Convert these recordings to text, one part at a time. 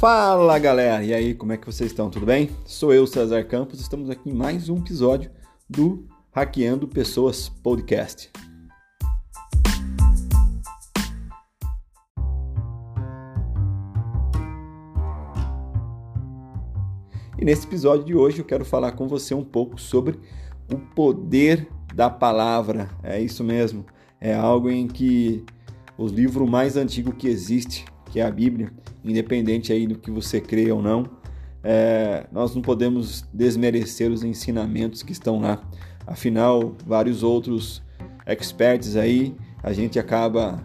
Fala galera, e aí, como é que vocês estão? Tudo bem? Sou eu, César Campos, estamos aqui em mais um episódio do Hackeando Pessoas Podcast. E nesse episódio de hoje eu quero falar com você um pouco sobre o poder da palavra. É isso mesmo, é algo em que o livro mais antigo que existe que é a Bíblia, independente aí do que você crê ou não, é, nós não podemos desmerecer os ensinamentos que estão lá. Afinal, vários outros experts aí, a gente acaba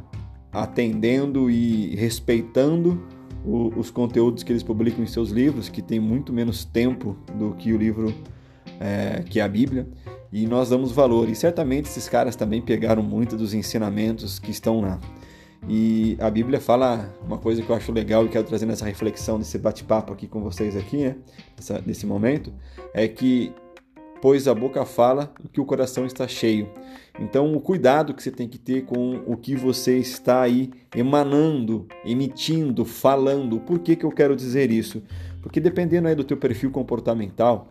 atendendo e respeitando o, os conteúdos que eles publicam em seus livros, que tem muito menos tempo do que o livro é, que é a Bíblia, e nós damos valor. E certamente esses caras também pegaram muito dos ensinamentos que estão lá. E a Bíblia fala uma coisa que eu acho legal e quero trazer nessa reflexão, nesse bate-papo aqui com vocês aqui, né? Nessa, nesse momento, é que pois a boca fala o que o coração está cheio. Então, o cuidado que você tem que ter com o que você está aí emanando, emitindo, falando. Por que, que eu quero dizer isso? Porque dependendo aí do teu perfil comportamental,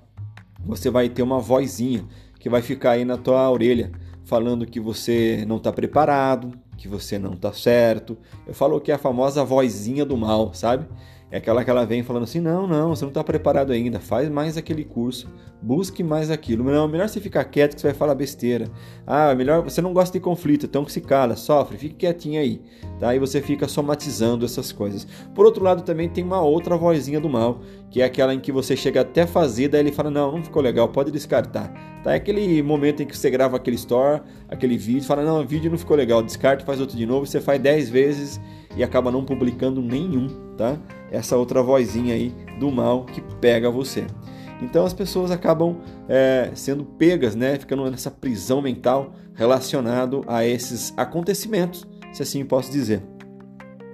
você vai ter uma vozinha que vai ficar aí na tua orelha falando que você não está preparado, que você não está certo. Eu falo que é a famosa vozinha do mal, sabe? É aquela que ela vem falando assim: não, não, você não está preparado ainda, faz mais aquele curso, busque mais aquilo. Não, melhor você ficar quieto que você vai falar besteira. Ah, melhor você não gosta de conflito, então que se cala, sofre, fique quietinho aí. Tá? E você fica somatizando essas coisas. Por outro lado, também tem uma outra vozinha do mal, que é aquela em que você chega até fazer, daí ele fala: não, não ficou legal, pode descartar. Tá? É aquele momento em que você grava aquele store, aquele vídeo, fala: não, o vídeo não ficou legal, descarta, faz outro de novo, você faz 10 vezes e acaba não publicando nenhum, tá? Essa outra vozinha aí do mal que pega você. Então as pessoas acabam é, sendo pegas, né? Ficando nessa prisão mental relacionado a esses acontecimentos, se assim posso dizer.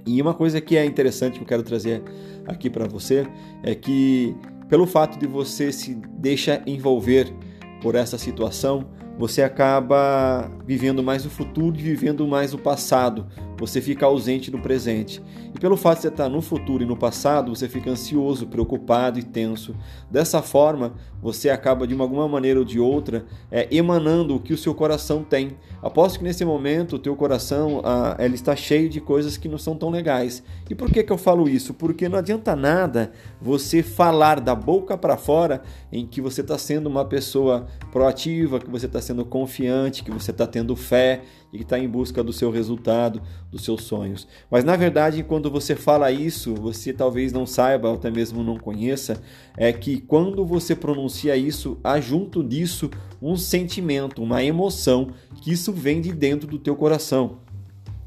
E uma coisa que é interessante que eu quero trazer aqui para você é que pelo fato de você se deixar envolver por essa situação, você acaba vivendo mais o futuro e vivendo mais o passado. Você fica ausente do presente. E pelo fato de você estar no futuro e no passado, você fica ansioso, preocupado e tenso. Dessa forma, você acaba de uma alguma maneira ou de outra é, emanando o que o seu coração tem. Aposto que nesse momento o teu coração ah, ele está cheio de coisas que não são tão legais. E por que, que eu falo isso? Porque não adianta nada você falar da boca para fora em que você está sendo uma pessoa proativa, que você está sendo confiante, que você está tendo fé e que está em busca do seu resultado, dos seus sonhos. Mas na verdade, quando você fala isso, você talvez não saiba, ou até mesmo não conheça, é que quando você pronuncia isso, há junto disso um sentimento, uma emoção, que isso vem de dentro do teu coração.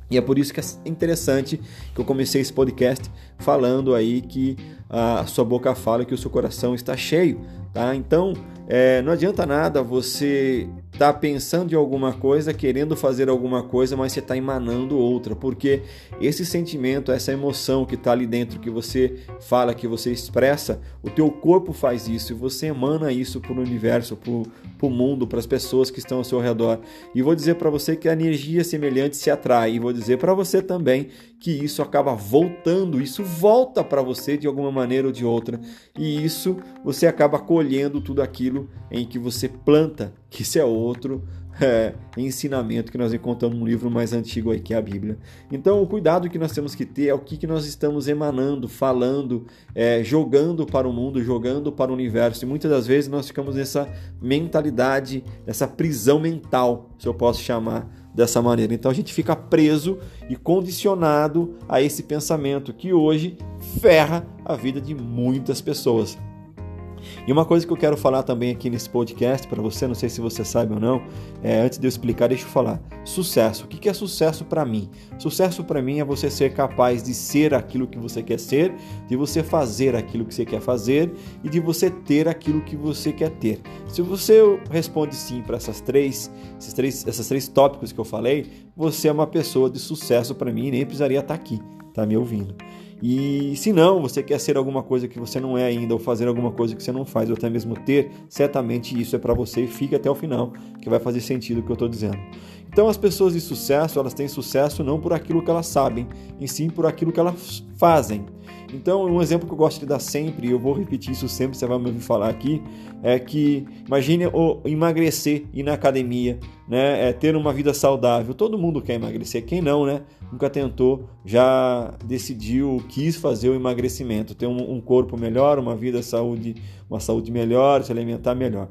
E é por isso que é interessante que eu comecei esse podcast falando aí que a sua boca fala que o seu coração está cheio, tá? Então, é, não adianta nada você está pensando em alguma coisa, querendo fazer alguma coisa, mas você está emanando outra, porque esse sentimento, essa emoção que está ali dentro, que você fala, que você expressa, o teu corpo faz isso e você emana isso para o universo, para o mundo, para as pessoas que estão ao seu redor. E vou dizer para você que a energia semelhante se atrai, e vou dizer para você também que isso acaba voltando, isso volta para você de alguma maneira ou de outra, e isso você acaba colhendo tudo aquilo em que você planta isso é outro é, ensinamento que nós encontramos no livro mais antigo aí, que é a Bíblia. Então, o cuidado que nós temos que ter é o que, que nós estamos emanando, falando, é, jogando para o mundo, jogando para o universo. E muitas das vezes nós ficamos nessa mentalidade, nessa prisão mental, se eu posso chamar dessa maneira. Então, a gente fica preso e condicionado a esse pensamento que hoje ferra a vida de muitas pessoas. E uma coisa que eu quero falar também aqui nesse podcast para você, não sei se você sabe ou não, é, antes de eu explicar, deixa eu falar. Sucesso. O que é sucesso para mim? Sucesso para mim é você ser capaz de ser aquilo que você quer ser, de você fazer aquilo que você quer fazer e de você ter aquilo que você quer ter. Se você responde sim para essas três, esses três, esses três tópicos que eu falei, você é uma pessoa de sucesso para mim e nem precisaria estar aqui, tá me ouvindo. E se não, você quer ser alguma coisa que você não é ainda, ou fazer alguma coisa que você não faz, ou até mesmo ter, certamente isso é para você e fique até o final, que vai fazer sentido o que eu estou dizendo. Então, as pessoas de sucesso, elas têm sucesso não por aquilo que elas sabem, e sim por aquilo que elas fazem. Então, um exemplo que eu gosto de dar sempre, e eu vou repetir isso sempre, você vai me ouvir falar aqui, é que imagine o emagrecer, ir na academia, né? É ter uma vida saudável. Todo mundo quer emagrecer, quem não, né? Nunca tentou, já decidiu, quis fazer o emagrecimento, ter um, um corpo melhor, uma vida saúde, uma saúde melhor, se alimentar melhor.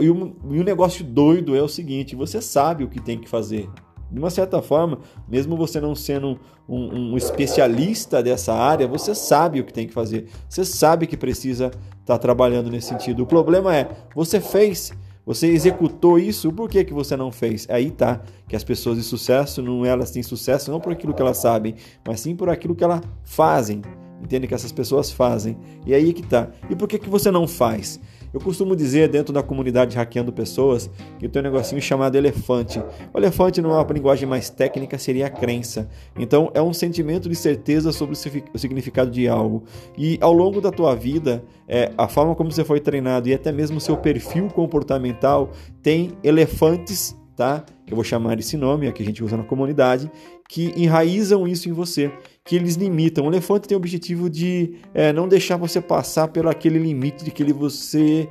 E o, e negócio doido é o seguinte: você sabe o que tem que fazer. De uma certa forma, mesmo você não sendo um, um, especialista dessa área, você sabe o que tem que fazer. Você sabe que precisa estar tá trabalhando nesse sentido. O problema é, você fez, você executou isso, por que, que você não fez? Aí tá, que as pessoas de sucesso, não elas têm sucesso não por aquilo que elas sabem, mas sim por aquilo que elas fazem. Entende que essas pessoas fazem. E aí que tá. E por que, que você não faz? Eu costumo dizer dentro da comunidade Hackeando Pessoas que tem um negocinho chamado elefante. O elefante, numa linguagem mais técnica, seria a crença. Então, é um sentimento de certeza sobre o significado de algo. E ao longo da tua vida, é, a forma como você foi treinado e até mesmo o seu perfil comportamental tem elefantes tá? Eu vou chamar esse nome, é que a gente usa na comunidade, que enraizam isso em você, que eles limitam. O elefante tem o objetivo de é, não deixar você passar pelo aquele limite de que ele você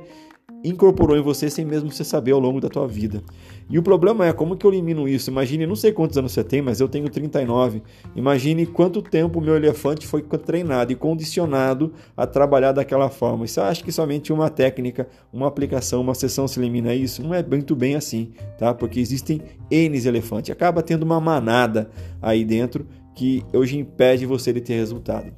incorporou em você sem mesmo você saber ao longo da tua vida. E o problema é como que eu elimino isso? Imagine, não sei quantos anos você tem, mas eu tenho 39. Imagine quanto tempo o meu elefante foi treinado e condicionado a trabalhar daquela forma. E você acha que somente uma técnica, uma aplicação, uma sessão se elimina isso? Não é muito bem assim, tá? Porque existem N elefantes. Acaba tendo uma manada aí dentro que hoje impede você de ter resultado.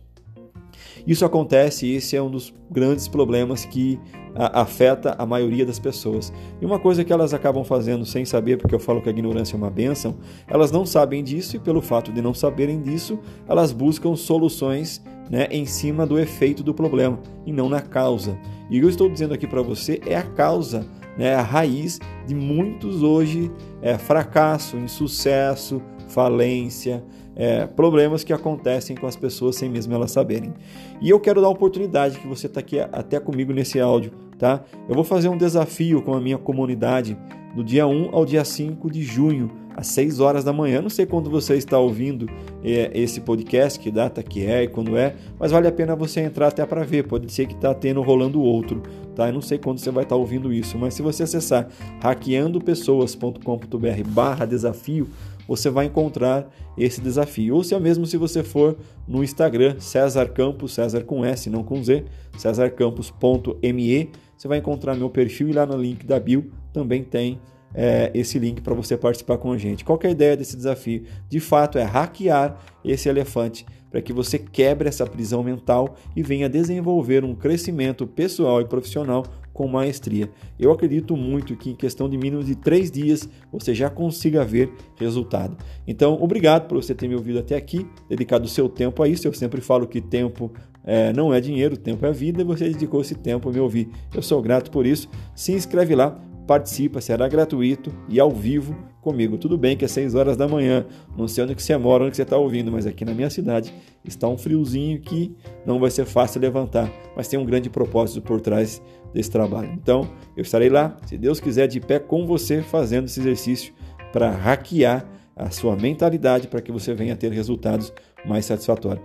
Isso acontece e esse é um dos grandes problemas que a, afeta a maioria das pessoas. E uma coisa que elas acabam fazendo sem saber, porque eu falo que a ignorância é uma benção, elas não sabem disso e pelo fato de não saberem disso, elas buscam soluções né, em cima do efeito do problema e não na causa. E eu estou dizendo aqui para você é a causa, né, a raiz de muitos hoje é, fracasso, insucesso, falência, é, problemas que acontecem com as pessoas sem mesmo elas saberem. E eu quero dar a oportunidade que você está aqui até comigo nesse áudio, tá? Eu vou fazer um desafio com a minha comunidade do dia 1 ao dia 5 de junho, às 6 horas da manhã. Não sei quando você está ouvindo é, esse podcast, que data que é e quando é, mas vale a pena você entrar até para ver. Pode ser que está tendo rolando outro, tá? Eu não sei quando você vai estar tá ouvindo isso, mas se você acessar hackeandopessoas.com.br/barra desafio, você vai encontrar esse desafio. Ou se é mesmo se você for no Instagram, César Campos, César com S, não com Z, cesarcampos.me, você vai encontrar meu perfil e lá no link da bio também tem é, esse link para você participar com a gente. Qual é a ideia desse desafio? De fato, é hackear esse elefante para que você quebre essa prisão mental e venha desenvolver um crescimento pessoal e profissional com maestria. Eu acredito muito que em questão de mínimo de três dias você já consiga ver resultado. Então, obrigado por você ter me ouvido até aqui, dedicado o seu tempo a isso. Eu sempre falo que tempo é, não é dinheiro, tempo é vida, e você dedicou esse tempo a me ouvir. Eu sou grato por isso. Se inscreve lá, participa, será gratuito e ao vivo comigo. Tudo bem que é 6 horas da manhã, não sei onde que você mora, onde que você está ouvindo, mas aqui na minha cidade está um friozinho que não vai ser fácil levantar, mas tem um grande propósito por trás desse trabalho. Então, eu estarei lá, se Deus quiser, de pé com você, fazendo esse exercício para hackear a sua mentalidade para que você venha a ter resultados mais satisfatórios.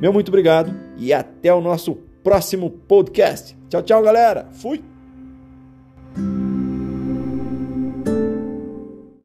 Meu muito obrigado e até o nosso próximo podcast. Tchau, tchau, galera. Fui!